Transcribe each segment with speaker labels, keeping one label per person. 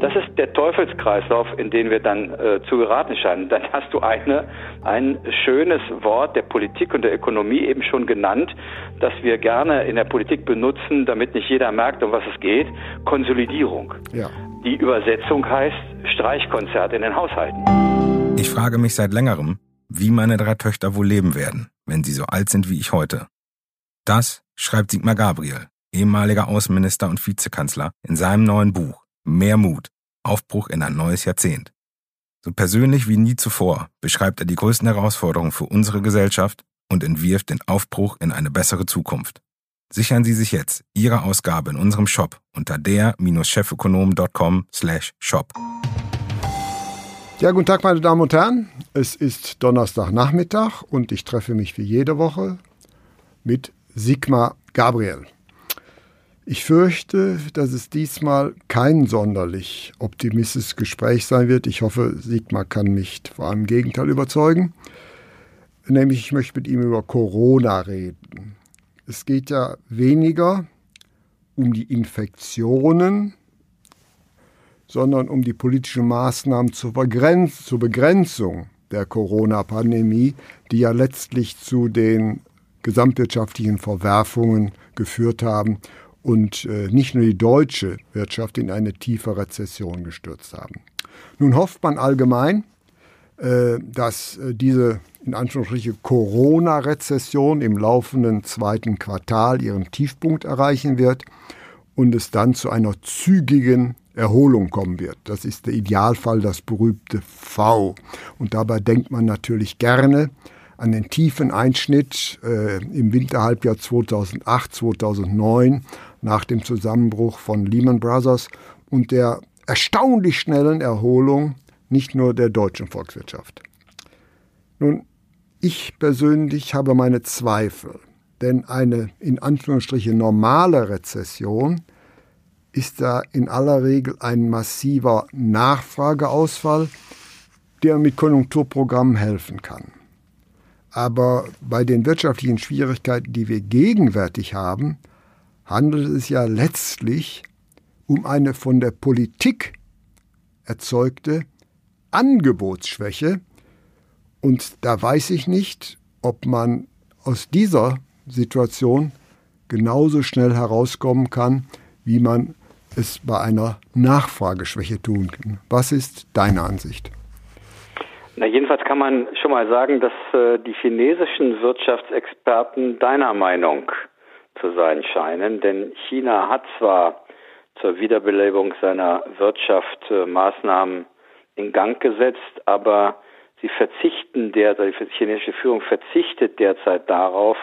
Speaker 1: Das ist der Teufelskreislauf, in den wir dann äh, zu geraten scheinen. Dann hast du eine, ein schönes Wort der Politik und der Ökonomie eben schon genannt, das wir gerne in der Politik benutzen, damit nicht jeder merkt, um was es geht. Konsolidierung. Ja. Die Übersetzung heißt Streichkonzert in den Haushalten.
Speaker 2: Ich frage mich seit längerem, wie meine drei Töchter wohl leben werden, wenn sie so alt sind wie ich heute. Das schreibt Sigmar Gabriel, ehemaliger Außenminister und Vizekanzler, in seinem neuen Buch Mehr Mut, Aufbruch in ein neues Jahrzehnt. So persönlich wie nie zuvor beschreibt er die größten Herausforderungen für unsere Gesellschaft und entwirft den Aufbruch in eine bessere Zukunft. Sichern Sie sich jetzt Ihre Ausgabe in unserem Shop unter der-chefökonom.com slash shop.
Speaker 3: Ja, guten Tag, meine Damen und Herren. Es ist Donnerstagnachmittag und ich treffe mich wie jede Woche mit Sigmar Gabriel. Ich fürchte, dass es diesmal kein sonderlich optimistisches Gespräch sein wird. Ich hoffe, Sigmar kann mich vor allem im Gegenteil überzeugen. Nämlich, ich möchte mit ihm über Corona reden. Es geht ja weniger um die Infektionen, sondern um die politischen Maßnahmen zur, Begrenz zur Begrenzung der Corona-Pandemie, die ja letztlich zu den gesamtwirtschaftlichen Verwerfungen geführt haben und äh, nicht nur die deutsche Wirtschaft in eine tiefe Rezession gestürzt haben. Nun hofft man allgemein, äh, dass äh, diese in Anführungsstrichen Corona-Rezession im laufenden zweiten Quartal ihren Tiefpunkt erreichen wird und es dann zu einer zügigen Erholung kommen wird. Das ist der Idealfall, das berühmte V. Und dabei denkt man natürlich gerne an den tiefen Einschnitt äh, im Winterhalbjahr 2008, 2009 nach dem Zusammenbruch von Lehman Brothers und der erstaunlich schnellen Erholung nicht nur der deutschen Volkswirtschaft. Nun, ich persönlich habe meine Zweifel, denn eine in Anführungsstrichen normale Rezession ist da in aller Regel ein massiver Nachfrageausfall, der mit Konjunkturprogrammen helfen kann. Aber bei den wirtschaftlichen Schwierigkeiten, die wir gegenwärtig haben, handelt es ja letztlich um eine von der Politik erzeugte Angebotsschwäche. Und da weiß ich nicht, ob man aus dieser Situation genauso schnell herauskommen kann, wie man es bei einer Nachfrageschwäche tun kann. Was ist deine Ansicht?
Speaker 1: Na, jedenfalls kann man schon mal sagen, dass äh, die chinesischen Wirtschaftsexperten deiner Meinung zu sein scheinen, denn China hat zwar zur Wiederbelebung seiner Wirtschaft äh, Maßnahmen in Gang gesetzt, aber sie verzichten derzeit, die chinesische Führung verzichtet derzeit darauf,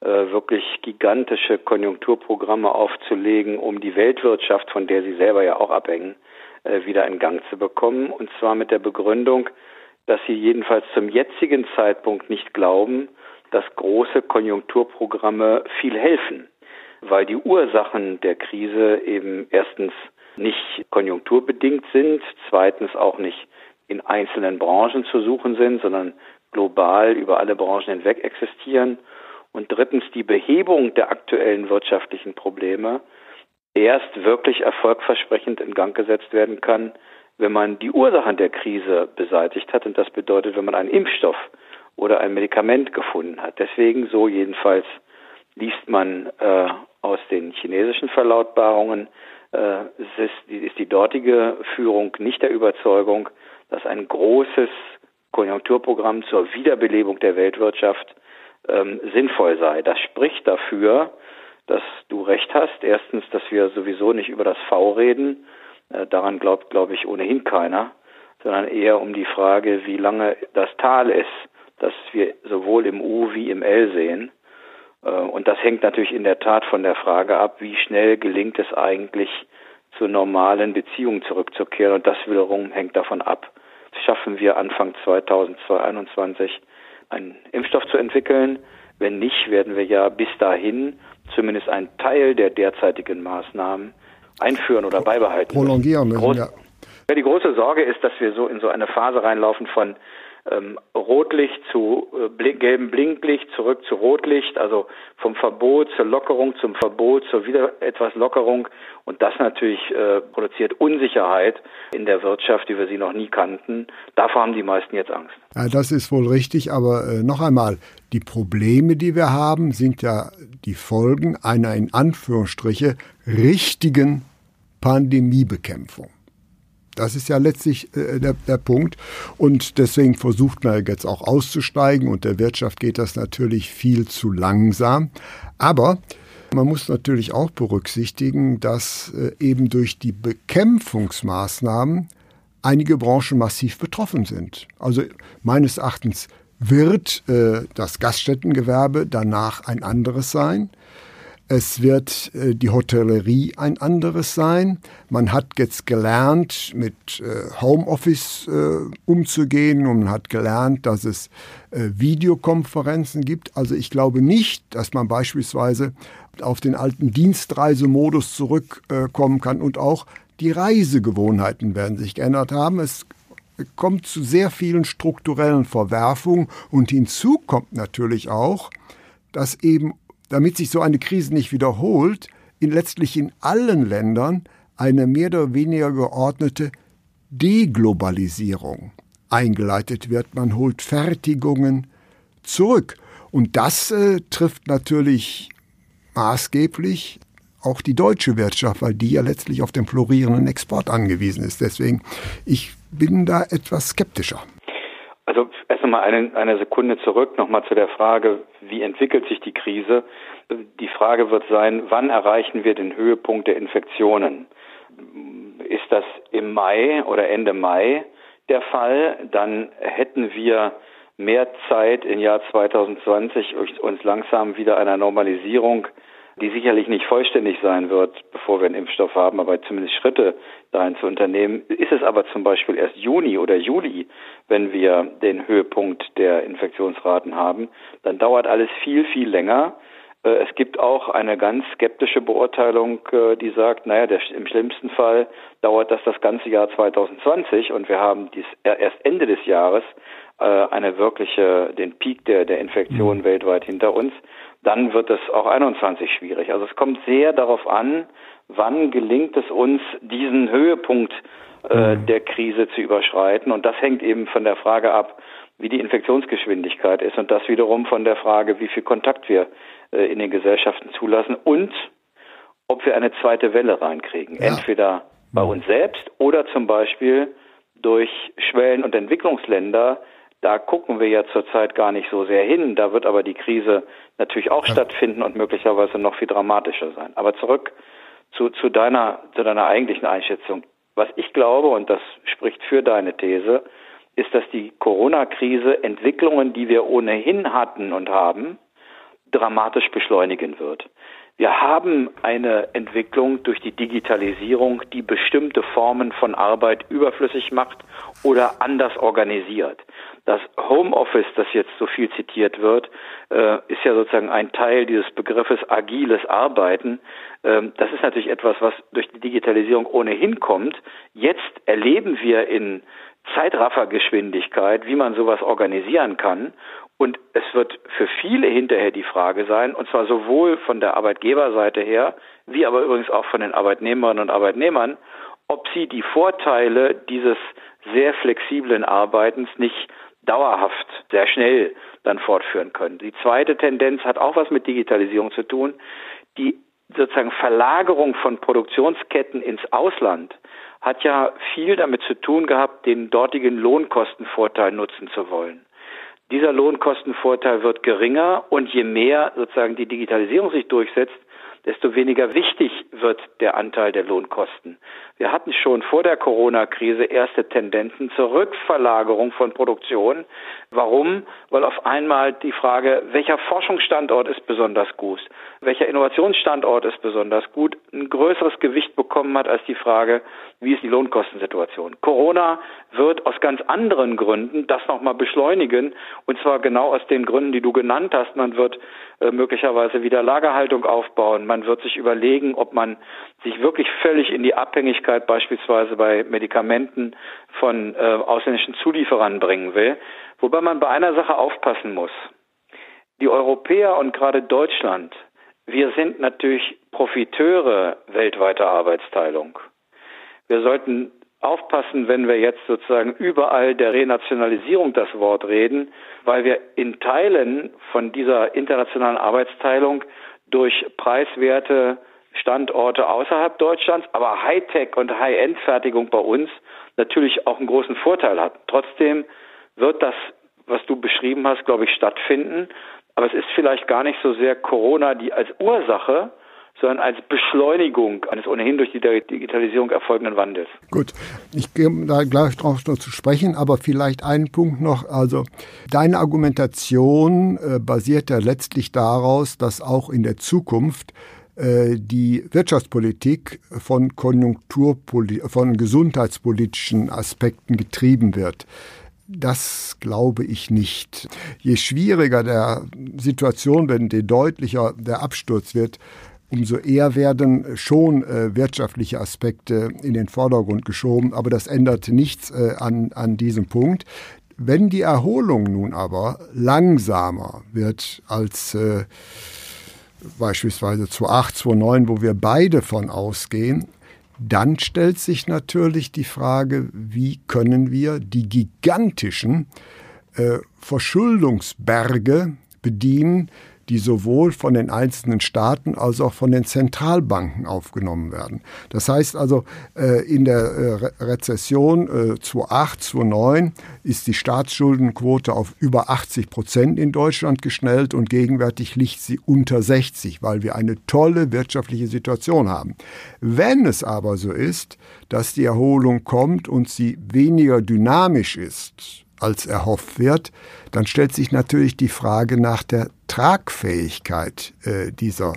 Speaker 1: äh, wirklich gigantische Konjunkturprogramme aufzulegen, um die Weltwirtschaft, von der sie selber ja auch abhängen, äh, wieder in Gang zu bekommen. Und zwar mit der Begründung, dass sie jedenfalls zum jetzigen Zeitpunkt nicht glauben, dass große Konjunkturprogramme viel helfen, weil die Ursachen der Krise eben erstens nicht konjunkturbedingt sind, zweitens auch nicht in einzelnen Branchen zu suchen sind, sondern global über alle Branchen hinweg existieren. Und drittens die Behebung der aktuellen wirtschaftlichen Probleme erst wirklich erfolgversprechend in Gang gesetzt werden kann, wenn man die Ursachen der Krise beseitigt hat. Und das bedeutet, wenn man einen Impfstoff oder ein Medikament gefunden hat. Deswegen, so jedenfalls liest man äh, aus den chinesischen Verlautbarungen, äh, ist, ist die dortige Führung nicht der Überzeugung, dass ein großes Konjunkturprogramm zur Wiederbelebung der Weltwirtschaft ähm, sinnvoll sei. Das spricht dafür, dass du recht hast. Erstens, dass wir sowieso nicht über das V reden. Äh, daran glaubt, glaube ich, ohnehin keiner, sondern eher um die Frage, wie lange das Tal ist, das wir sowohl im U wie im L sehen. Äh, und das hängt natürlich in der Tat von der Frage ab, wie schnell gelingt es eigentlich, zu normalen Beziehungen zurückzukehren. Und das wiederum hängt davon ab, schaffen wir Anfang 2021 einen Impfstoff zu entwickeln. Wenn nicht, werden wir ja bis dahin zumindest einen Teil der derzeitigen Maßnahmen einführen oder beibehalten.
Speaker 3: Prolongieren müssen, Groß, ja.
Speaker 1: ja. Die große Sorge ist, dass wir so in so eine Phase reinlaufen von ähm, Rotlicht zu äh, blink, gelbem Blinklicht, zurück zu Rotlicht, also vom Verbot zur Lockerung, zum Verbot zur wieder etwas Lockerung. Und das natürlich äh, produziert Unsicherheit in der Wirtschaft, wie wir sie noch nie kannten. Davor haben die meisten jetzt Angst.
Speaker 3: Ja, das ist wohl richtig, aber äh, noch einmal, die Probleme, die wir haben, sind ja die Folgen einer in Anführungsstriche richtigen Pandemiebekämpfung. Das ist ja letztlich äh, der, der Punkt. Und deswegen versucht man jetzt auch auszusteigen und der Wirtschaft geht das natürlich viel zu langsam. Aber man muss natürlich auch berücksichtigen, dass äh, eben durch die Bekämpfungsmaßnahmen einige Branchen massiv betroffen sind. Also meines Erachtens wird äh, das Gaststättengewerbe danach ein anderes sein. Es wird äh, die Hotellerie ein anderes sein. Man hat jetzt gelernt, mit äh, Homeoffice äh, umzugehen und man hat gelernt, dass es äh, Videokonferenzen gibt. Also ich glaube nicht, dass man beispielsweise auf den alten Dienstreisemodus zurückkommen kann und auch die Reisegewohnheiten werden sich geändert haben. Es kommt zu sehr vielen strukturellen Verwerfungen und hinzu kommt natürlich auch, dass eben damit sich so eine Krise nicht wiederholt, in letztlich in allen Ländern eine mehr oder weniger geordnete Deglobalisierung eingeleitet wird. Man holt Fertigungen zurück. Und das äh, trifft natürlich maßgeblich auch die deutsche Wirtschaft, weil die ja letztlich auf den florierenden Export angewiesen ist. Deswegen, ich bin da etwas skeptischer.
Speaker 1: Also erst einmal eine, eine Sekunde zurück nochmal zu der Frage, wie entwickelt sich die Krise? Die Frage wird sein, wann erreichen wir den Höhepunkt der Infektionen? Ist das im Mai oder Ende Mai der Fall? Dann hätten wir mehr Zeit im Jahr 2020, uns langsam wieder einer Normalisierung die sicherlich nicht vollständig sein wird, bevor wir einen Impfstoff haben, aber zumindest Schritte dahin zu unternehmen. Ist es aber zum Beispiel erst Juni oder Juli, wenn wir den Höhepunkt der Infektionsraten haben, dann dauert alles viel, viel länger. Äh, es gibt auch eine ganz skeptische Beurteilung, äh, die sagt, naja, der, im schlimmsten Fall dauert das das ganze Jahr 2020 und wir haben dies, erst Ende des Jahres äh, eine wirkliche, den Peak der, der Infektion mhm. weltweit hinter uns dann wird es auch 21 schwierig. Also es kommt sehr darauf an, wann gelingt es uns, diesen Höhepunkt äh, mhm. der Krise zu überschreiten. Und das hängt eben von der Frage ab, wie die Infektionsgeschwindigkeit ist und das wiederum von der Frage, wie viel Kontakt wir äh, in den Gesellschaften zulassen und ob wir eine zweite Welle reinkriegen. Ja. Entweder bei mhm. uns selbst oder zum Beispiel durch Schwellen- und Entwicklungsländer, da gucken wir ja zurzeit gar nicht so sehr hin. Da wird aber die Krise natürlich auch ja. stattfinden und möglicherweise noch viel dramatischer sein. Aber zurück zu, zu deiner, zu deiner eigentlichen Einschätzung. Was ich glaube, und das spricht für deine These, ist, dass die Corona-Krise Entwicklungen, die wir ohnehin hatten und haben, dramatisch beschleunigen wird. Wir haben eine Entwicklung durch die Digitalisierung, die bestimmte Formen von Arbeit überflüssig macht oder anders organisiert. Das Homeoffice, das jetzt so viel zitiert wird, äh, ist ja sozusagen ein Teil dieses Begriffes agiles Arbeiten. Ähm, das ist natürlich etwas, was durch die Digitalisierung ohnehin kommt. Jetzt erleben wir in Zeitraffergeschwindigkeit, wie man sowas organisieren kann. Und es wird für viele hinterher die Frage sein, und zwar sowohl von der Arbeitgeberseite her, wie aber übrigens auch von den Arbeitnehmerinnen und Arbeitnehmern, ob sie die Vorteile dieses sehr flexiblen Arbeitens nicht dauerhaft, sehr schnell dann fortführen können. Die zweite Tendenz hat auch was mit Digitalisierung zu tun. Die sozusagen Verlagerung von Produktionsketten ins Ausland hat ja viel damit zu tun gehabt, den dortigen Lohnkostenvorteil nutzen zu wollen. Dieser Lohnkostenvorteil wird geringer und je mehr sozusagen die Digitalisierung sich durchsetzt, desto weniger wichtig wird der Anteil der Lohnkosten. Wir hatten schon vor der Corona-Krise erste Tendenzen zur Rückverlagerung von Produktion. Warum? Weil auf einmal die Frage, welcher Forschungsstandort ist besonders gut, welcher Innovationsstandort ist besonders gut, ein größeres Gewicht bekommen hat als die Frage, wie ist die Lohnkostensituation. Corona wird aus ganz anderen Gründen das nochmal beschleunigen und zwar genau aus den Gründen, die du genannt hast. Man wird äh, möglicherweise wieder Lagerhaltung aufbauen. Man wird sich überlegen, ob man sich wirklich völlig in die Abhängigkeit beispielsweise bei Medikamenten von äh, ausländischen Zulieferern bringen will. Wobei man bei einer Sache aufpassen muss. Die Europäer und gerade Deutschland, wir sind natürlich Profiteure weltweiter Arbeitsteilung. Wir sollten aufpassen, wenn wir jetzt sozusagen überall der Renationalisierung das Wort reden, weil wir in Teilen von dieser internationalen Arbeitsteilung durch preiswerte Standorte außerhalb Deutschlands, aber Hightech und High-End-Fertigung bei uns natürlich auch einen großen Vorteil hat. Trotzdem wird das, was du beschrieben hast, glaube ich, stattfinden. Aber es ist vielleicht gar nicht so sehr Corona, die als Ursache sondern als Beschleunigung eines ohnehin durch die Digitalisierung erfolgenden Wandels.
Speaker 3: Gut, ich gehe da gleich drauf noch zu sprechen, aber vielleicht einen Punkt noch. Also deine Argumentation äh, basiert ja letztlich daraus, dass auch in der Zukunft äh, die Wirtschaftspolitik von Konjunkturpoli von gesundheitspolitischen Aspekten getrieben wird. Das glaube ich nicht. Je schwieriger der Situation wird, je deutlicher der Absturz wird, umso eher werden schon äh, wirtschaftliche Aspekte in den Vordergrund geschoben. Aber das ändert nichts äh, an, an diesem Punkt. Wenn die Erholung nun aber langsamer wird als äh, beispielsweise 2008, 2009, wo wir beide von ausgehen, dann stellt sich natürlich die Frage, wie können wir die gigantischen äh, Verschuldungsberge bedienen, die sowohl von den einzelnen Staaten als auch von den Zentralbanken aufgenommen werden. Das heißt also, äh, in der äh, Rezession 2008, 2009 ist die Staatsschuldenquote auf über 80 Prozent in Deutschland geschnellt und gegenwärtig liegt sie unter 60, weil wir eine tolle wirtschaftliche Situation haben. Wenn es aber so ist, dass die Erholung kommt und sie weniger dynamisch ist, als erhofft wird, dann stellt sich natürlich die Frage nach der Tragfähigkeit äh, dieser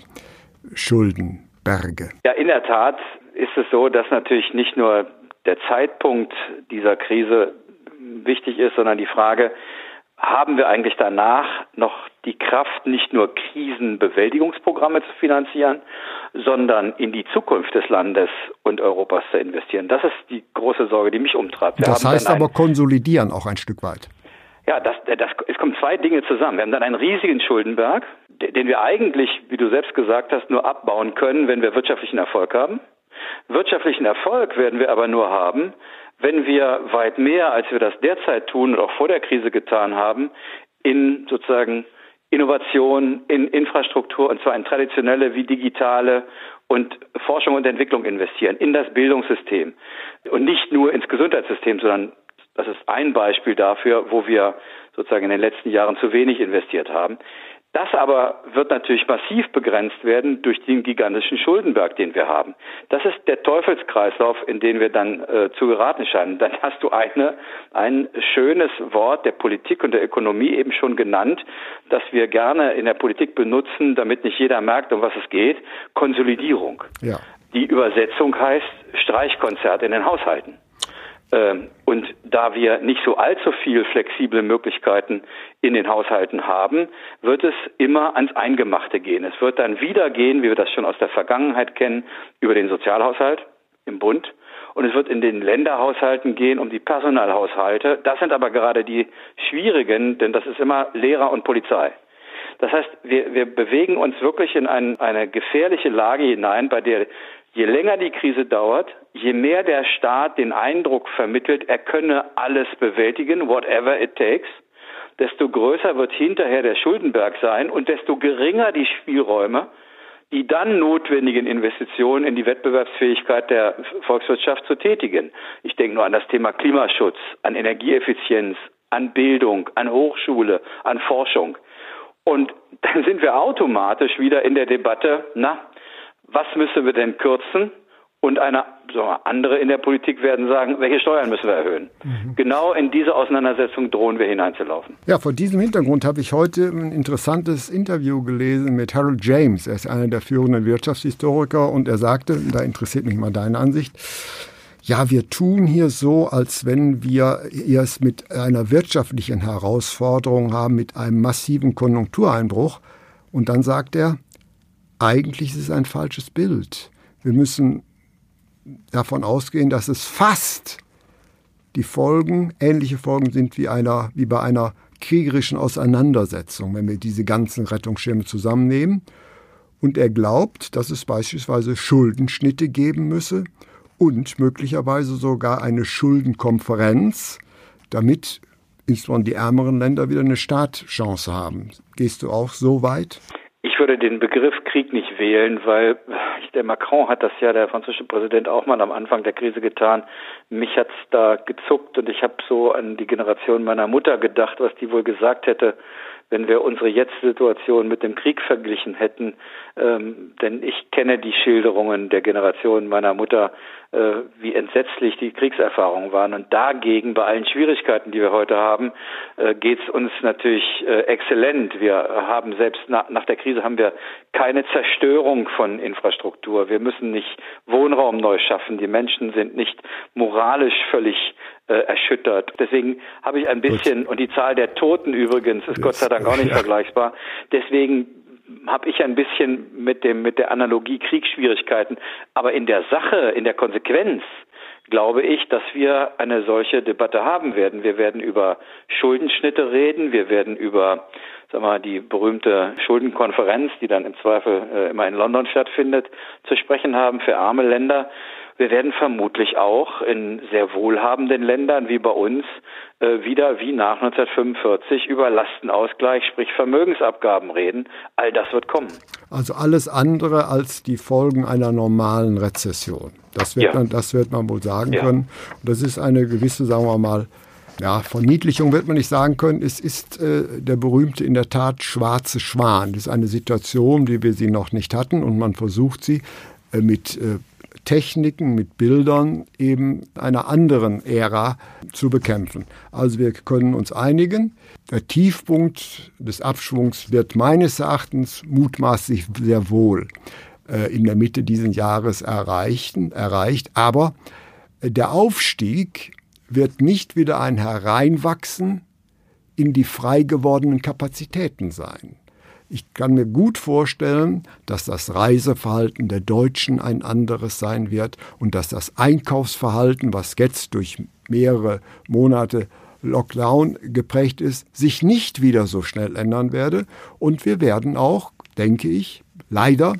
Speaker 3: Schuldenberge.
Speaker 1: Ja, in der Tat ist es so, dass natürlich nicht nur der Zeitpunkt dieser Krise wichtig ist, sondern die Frage, haben wir eigentlich danach noch die Kraft, nicht nur Krisenbewältigungsprogramme zu finanzieren, sondern in die Zukunft des Landes und Europas zu investieren. Das ist die große Sorge, die mich umtreibt.
Speaker 3: Wir das heißt aber konsolidieren auch ein Stück weit.
Speaker 1: Ja, das, das, es kommen zwei Dinge zusammen. Wir haben dann einen riesigen Schuldenberg, den wir eigentlich, wie du selbst gesagt hast, nur abbauen können, wenn wir wirtschaftlichen Erfolg haben. Wirtschaftlichen Erfolg werden wir aber nur haben, wenn wir weit mehr, als wir das derzeit tun und auch vor der Krise getan haben, in sozusagen Innovation, in Infrastruktur, und zwar in traditionelle wie digitale und Forschung und Entwicklung investieren, in das Bildungssystem und nicht nur ins Gesundheitssystem, sondern das ist ein Beispiel dafür, wo wir sozusagen in den letzten Jahren zu wenig investiert haben. Das aber wird natürlich massiv begrenzt werden durch den gigantischen Schuldenberg, den wir haben. Das ist der Teufelskreislauf, in den wir dann äh, zu geraten scheinen. Dann hast du eine, ein schönes Wort der Politik und der Ökonomie eben schon genannt, das wir gerne in der Politik benutzen, damit nicht jeder merkt, um was es geht. Konsolidierung. Ja. Die Übersetzung heißt Streichkonzert in den Haushalten. Ähm, und da wir nicht so allzu viel flexible Möglichkeiten in den Haushalten haben, wird es immer ans Eingemachte gehen. Es wird dann wieder gehen, wie wir das schon aus der Vergangenheit kennen, über den Sozialhaushalt im Bund. Und es wird in den Länderhaushalten gehen um die Personalhaushalte. Das sind aber gerade die schwierigen, denn das ist immer Lehrer und Polizei. Das heißt, wir, wir bewegen uns wirklich in ein, eine gefährliche Lage hinein, bei der Je länger die Krise dauert, je mehr der Staat den Eindruck vermittelt, er könne alles bewältigen, whatever it takes, desto größer wird hinterher der Schuldenberg sein und desto geringer die Spielräume, die dann notwendigen Investitionen in die Wettbewerbsfähigkeit der Volkswirtschaft zu tätigen. Ich denke nur an das Thema Klimaschutz, an Energieeffizienz, an Bildung, an Hochschule, an Forschung. Und dann sind wir automatisch wieder in der Debatte, na, was müssen wir denn kürzen? Und eine andere in der Politik werden sagen, welche Steuern müssen wir erhöhen. Mhm. Genau in diese Auseinandersetzung drohen wir hineinzulaufen.
Speaker 3: Ja, vor diesem Hintergrund habe ich heute ein interessantes Interview gelesen mit Harold James. Er ist einer der führenden Wirtschaftshistoriker und er sagte, da interessiert mich mal deine Ansicht, ja, wir tun hier so, als wenn wir es mit einer wirtschaftlichen Herausforderung haben, mit einem massiven Konjunktureinbruch. Und dann sagt er, eigentlich ist es ein falsches Bild. Wir müssen davon ausgehen, dass es fast die Folgen, ähnliche Folgen sind wie, einer, wie bei einer kriegerischen Auseinandersetzung, wenn wir diese ganzen Rettungsschirme zusammennehmen. Und er glaubt, dass es beispielsweise Schuldenschnitte geben müsse und möglicherweise sogar eine Schuldenkonferenz, damit insbesondere die ärmeren Länder wieder eine Startchance haben. Gehst du auch so weit?
Speaker 1: Ich würde den Begriff Krieg nicht wählen, weil der Macron hat das ja, der französische Präsident, auch mal am Anfang der Krise getan. Mich hat's da gezuckt und ich habe so an die Generation meiner Mutter gedacht, was die wohl gesagt hätte, wenn wir unsere jetzige Situation mit dem Krieg verglichen hätten. Ähm, denn ich kenne die Schilderungen der Generation meiner Mutter, äh, wie entsetzlich die Kriegserfahrungen waren. Und dagegen, bei allen Schwierigkeiten, die wir heute haben, äh, geht's uns natürlich äh, exzellent. Wir haben selbst na, nach der Krise haben wir keine Zerstörung von Infrastruktur. Wir müssen nicht Wohnraum neu schaffen. Die Menschen sind nicht moralisch völlig äh, erschüttert. Deswegen habe ich ein bisschen, und die Zahl der Toten übrigens ist das, Gott sei Dank auch nicht ja. vergleichbar. Deswegen habe ich ein bisschen mit dem mit der Analogie Kriegsschwierigkeiten, aber in der Sache, in der Konsequenz glaube ich, dass wir eine solche Debatte haben werden. Wir werden über Schuldenschnitte reden, wir werden über sag mal, die berühmte Schuldenkonferenz, die dann im Zweifel äh, immer in London stattfindet, zu sprechen haben für arme Länder. Wir werden vermutlich auch in sehr wohlhabenden Ländern wie bei uns äh, wieder wie nach 1945 über Lastenausgleich, sprich Vermögensabgaben reden. All das wird kommen.
Speaker 3: Also alles andere als die Folgen einer normalen Rezession. Das wird, ja. man, das wird man wohl sagen ja. können. Und das ist eine gewisse, sagen wir mal, ja, Verniedlichung wird man nicht sagen können. Es ist äh, der berühmte, in der Tat, schwarze Schwan. Das ist eine Situation, wie wir sie noch nicht hatten und man versucht sie äh, mit äh, Techniken, mit Bildern eben einer anderen Ära zu bekämpfen. Also wir können uns einigen. Der Tiefpunkt des Abschwungs wird meines Erachtens mutmaßlich sehr wohl äh, in der Mitte dieses Jahres erreichen, erreicht. Aber der Aufstieg wird nicht wieder ein Hereinwachsen in die frei gewordenen Kapazitäten sein. Ich kann mir gut vorstellen, dass das Reiseverhalten der Deutschen ein anderes sein wird und dass das Einkaufsverhalten, was jetzt durch mehrere Monate Lockdown geprägt ist, sich nicht wieder so schnell ändern werde. Und wir werden auch, denke ich, leider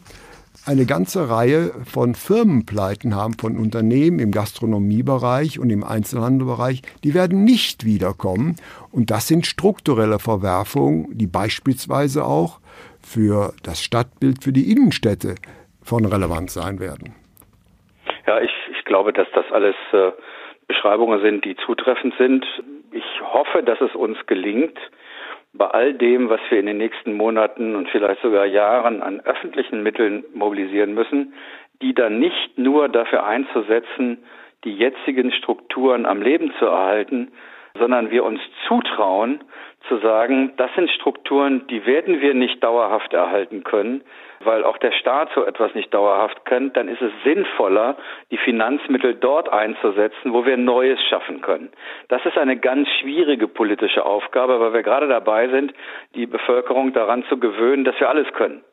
Speaker 3: eine ganze Reihe von Firmenpleiten haben, von Unternehmen im Gastronomiebereich und im Einzelhandelbereich, die werden nicht wiederkommen. Und das sind strukturelle Verwerfungen, die beispielsweise auch für das Stadtbild, für die Innenstädte von Relevanz sein werden.
Speaker 1: Ja, ich, ich glaube, dass das alles äh, Beschreibungen sind, die zutreffend sind. Ich hoffe, dass es uns gelingt, bei all dem, was wir in den nächsten Monaten und vielleicht sogar Jahren an öffentlichen Mitteln mobilisieren müssen, die dann nicht nur dafür einzusetzen, die jetzigen Strukturen am Leben zu erhalten, sondern wir uns zutrauen, zu sagen, das sind Strukturen, die werden wir nicht dauerhaft erhalten können, weil auch der Staat so etwas nicht dauerhaft kann, dann ist es sinnvoller, die Finanzmittel dort einzusetzen, wo wir Neues schaffen können. Das ist eine ganz schwierige politische Aufgabe, weil wir gerade dabei sind, die Bevölkerung daran zu gewöhnen, dass wir alles können.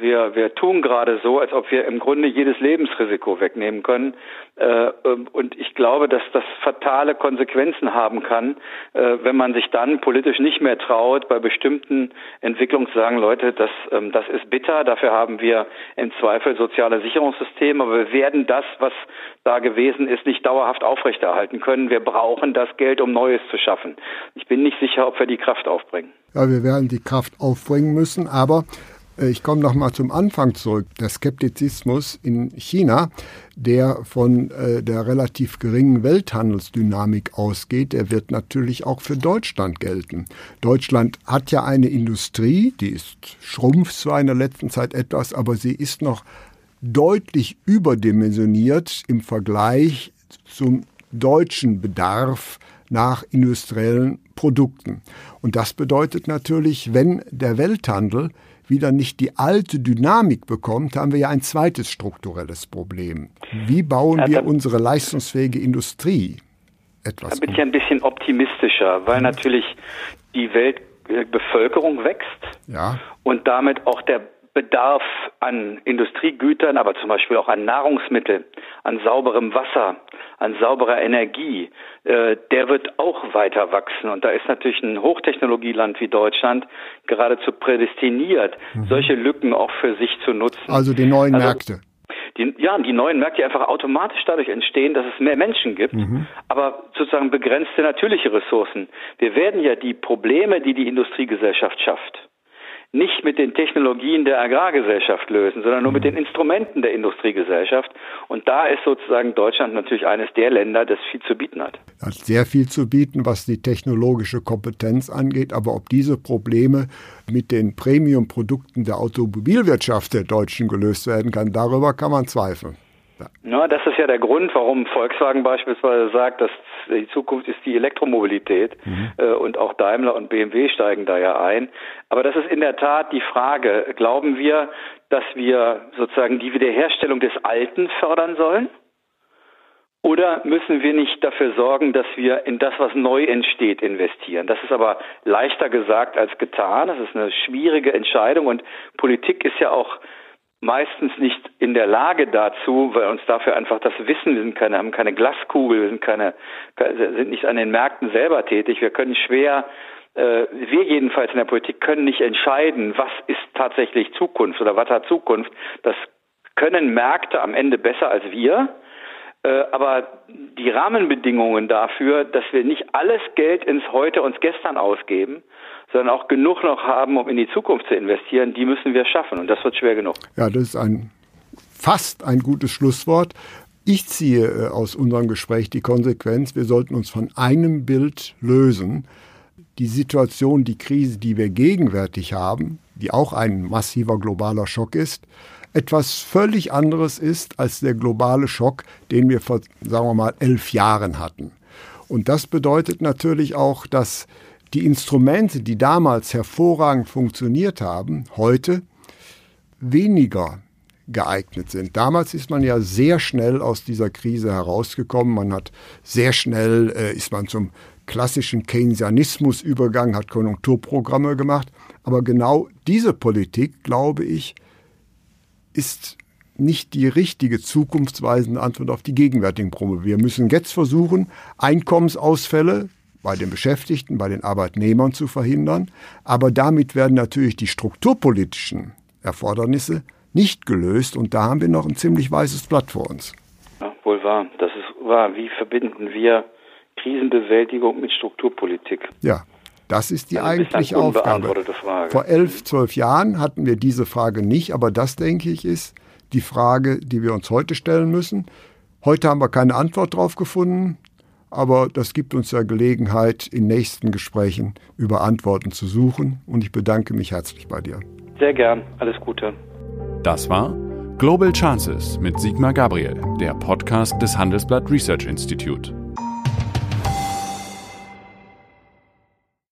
Speaker 1: Wir, wir tun gerade so, als ob wir im Grunde jedes Lebensrisiko wegnehmen können. Äh, ähm, und ich glaube, dass das fatale Konsequenzen haben kann, äh, wenn man sich dann politisch nicht mehr traut, bei bestimmten Entwicklungen zu sagen, Leute, das, ähm, das ist bitter, dafür haben wir im Zweifel soziale Sicherungssysteme, aber wir werden das, was da gewesen ist, nicht dauerhaft aufrechterhalten können. Wir brauchen das Geld, um Neues zu schaffen. Ich bin nicht sicher, ob wir die Kraft aufbringen.
Speaker 3: Ja, wir werden die Kraft aufbringen müssen, aber ich komme noch mal zum Anfang zurück. Der Skeptizismus in China, der von äh, der relativ geringen Welthandelsdynamik ausgeht, der wird natürlich auch für Deutschland gelten. Deutschland hat ja eine Industrie, die ist schrumpft zwar in der letzten Zeit etwas, aber sie ist noch deutlich überdimensioniert im Vergleich zum deutschen Bedarf nach industriellen Produkten. Und das bedeutet natürlich, wenn der Welthandel wieder nicht die alte Dynamik bekommt, haben wir ja ein zweites strukturelles Problem. Wie bauen ja, wir unsere leistungsfähige Industrie
Speaker 1: etwas? Da bin ich ein bisschen optimistischer, weil mhm. natürlich die Weltbevölkerung wächst ja. und damit auch der Bedarf an Industriegütern, aber zum Beispiel auch an Nahrungsmitteln, an sauberem Wasser, an sauberer Energie, äh, der wird auch weiter wachsen. Und da ist natürlich ein Hochtechnologieland wie Deutschland geradezu prädestiniert, mhm. solche Lücken auch für sich zu nutzen.
Speaker 3: Also die neuen also, Märkte.
Speaker 1: Die, ja, die neuen Märkte die einfach automatisch dadurch entstehen, dass es mehr Menschen gibt, mhm. aber sozusagen begrenzte natürliche Ressourcen. Wir werden ja die Probleme, die die Industriegesellschaft schafft, nicht mit den Technologien der Agrargesellschaft lösen, sondern nur mit den Instrumenten der Industriegesellschaft. Und da ist sozusagen Deutschland natürlich eines der Länder, das viel zu bieten hat.
Speaker 3: Hat sehr viel zu bieten, was die technologische Kompetenz angeht. Aber ob diese Probleme mit den Premium-Produkten der Automobilwirtschaft der Deutschen gelöst werden kann, darüber kann man zweifeln.
Speaker 1: Ja. Na, das ist ja der Grund, warum Volkswagen beispielsweise sagt, dass die Zukunft ist die Elektromobilität mhm. äh, und auch Daimler und BMW steigen da ja ein. Aber das ist in der Tat die Frage, glauben wir, dass wir sozusagen die Wiederherstellung des Alten fördern sollen? Oder müssen wir nicht dafür sorgen, dass wir in das, was neu entsteht, investieren? Das ist aber leichter gesagt als getan. Das ist eine schwierige Entscheidung und Politik ist ja auch meistens nicht in der Lage dazu, weil uns dafür einfach das Wissen, wir sind keine, haben keine Glaskugel, wir sind keine, sind nicht an den Märkten selber tätig. Wir können schwer, äh, wir jedenfalls in der Politik können nicht entscheiden, was ist tatsächlich Zukunft oder was hat Zukunft. Das können Märkte am Ende besser als wir. Äh, aber die Rahmenbedingungen dafür, dass wir nicht alles Geld ins Heute und Gestern ausgeben, sondern auch genug noch haben, um in die Zukunft zu investieren, die müssen wir schaffen. Und das wird schwer genug.
Speaker 3: Ja, das ist ein fast ein gutes Schlusswort. Ich ziehe äh, aus unserem Gespräch die Konsequenz, wir sollten uns von einem Bild lösen. Die Situation, die Krise, die wir gegenwärtig haben, die auch ein massiver globaler Schock ist, etwas völlig anderes ist als der globale Schock, den wir vor, sagen wir mal, elf Jahren hatten. Und das bedeutet natürlich auch, dass die Instrumente, die damals hervorragend funktioniert haben, heute weniger geeignet sind. Damals ist man ja sehr schnell aus dieser Krise herausgekommen. Man hat sehr schnell äh, ist man zum klassischen Keynesianismus übergegangen, hat Konjunkturprogramme gemacht. Aber genau diese Politik, glaube ich, ist nicht die richtige zukunftsweisende Antwort auf die gegenwärtigen Probleme. Wir müssen jetzt versuchen, Einkommensausfälle bei den Beschäftigten, bei den Arbeitnehmern zu verhindern. Aber damit werden natürlich die strukturpolitischen Erfordernisse nicht gelöst und da haben wir noch ein ziemlich weißes Blatt vor uns.
Speaker 1: Ja, wohl wahr. Das ist wahr. Wie verbinden wir Krisenbewältigung mit Strukturpolitik?
Speaker 3: Ja, das ist die eigentliche Aufgabe. Frage. Vor elf, zwölf Jahren hatten wir diese Frage nicht, aber das, denke ich, ist die Frage, die wir uns heute stellen müssen. Heute haben wir keine Antwort darauf gefunden aber das gibt uns ja Gelegenheit, in nächsten Gesprächen über Antworten zu suchen. Und ich bedanke mich herzlich bei dir.
Speaker 1: Sehr gern. Alles Gute.
Speaker 4: Das war Global Chances mit Sigmar Gabriel, der Podcast des Handelsblatt Research Institute.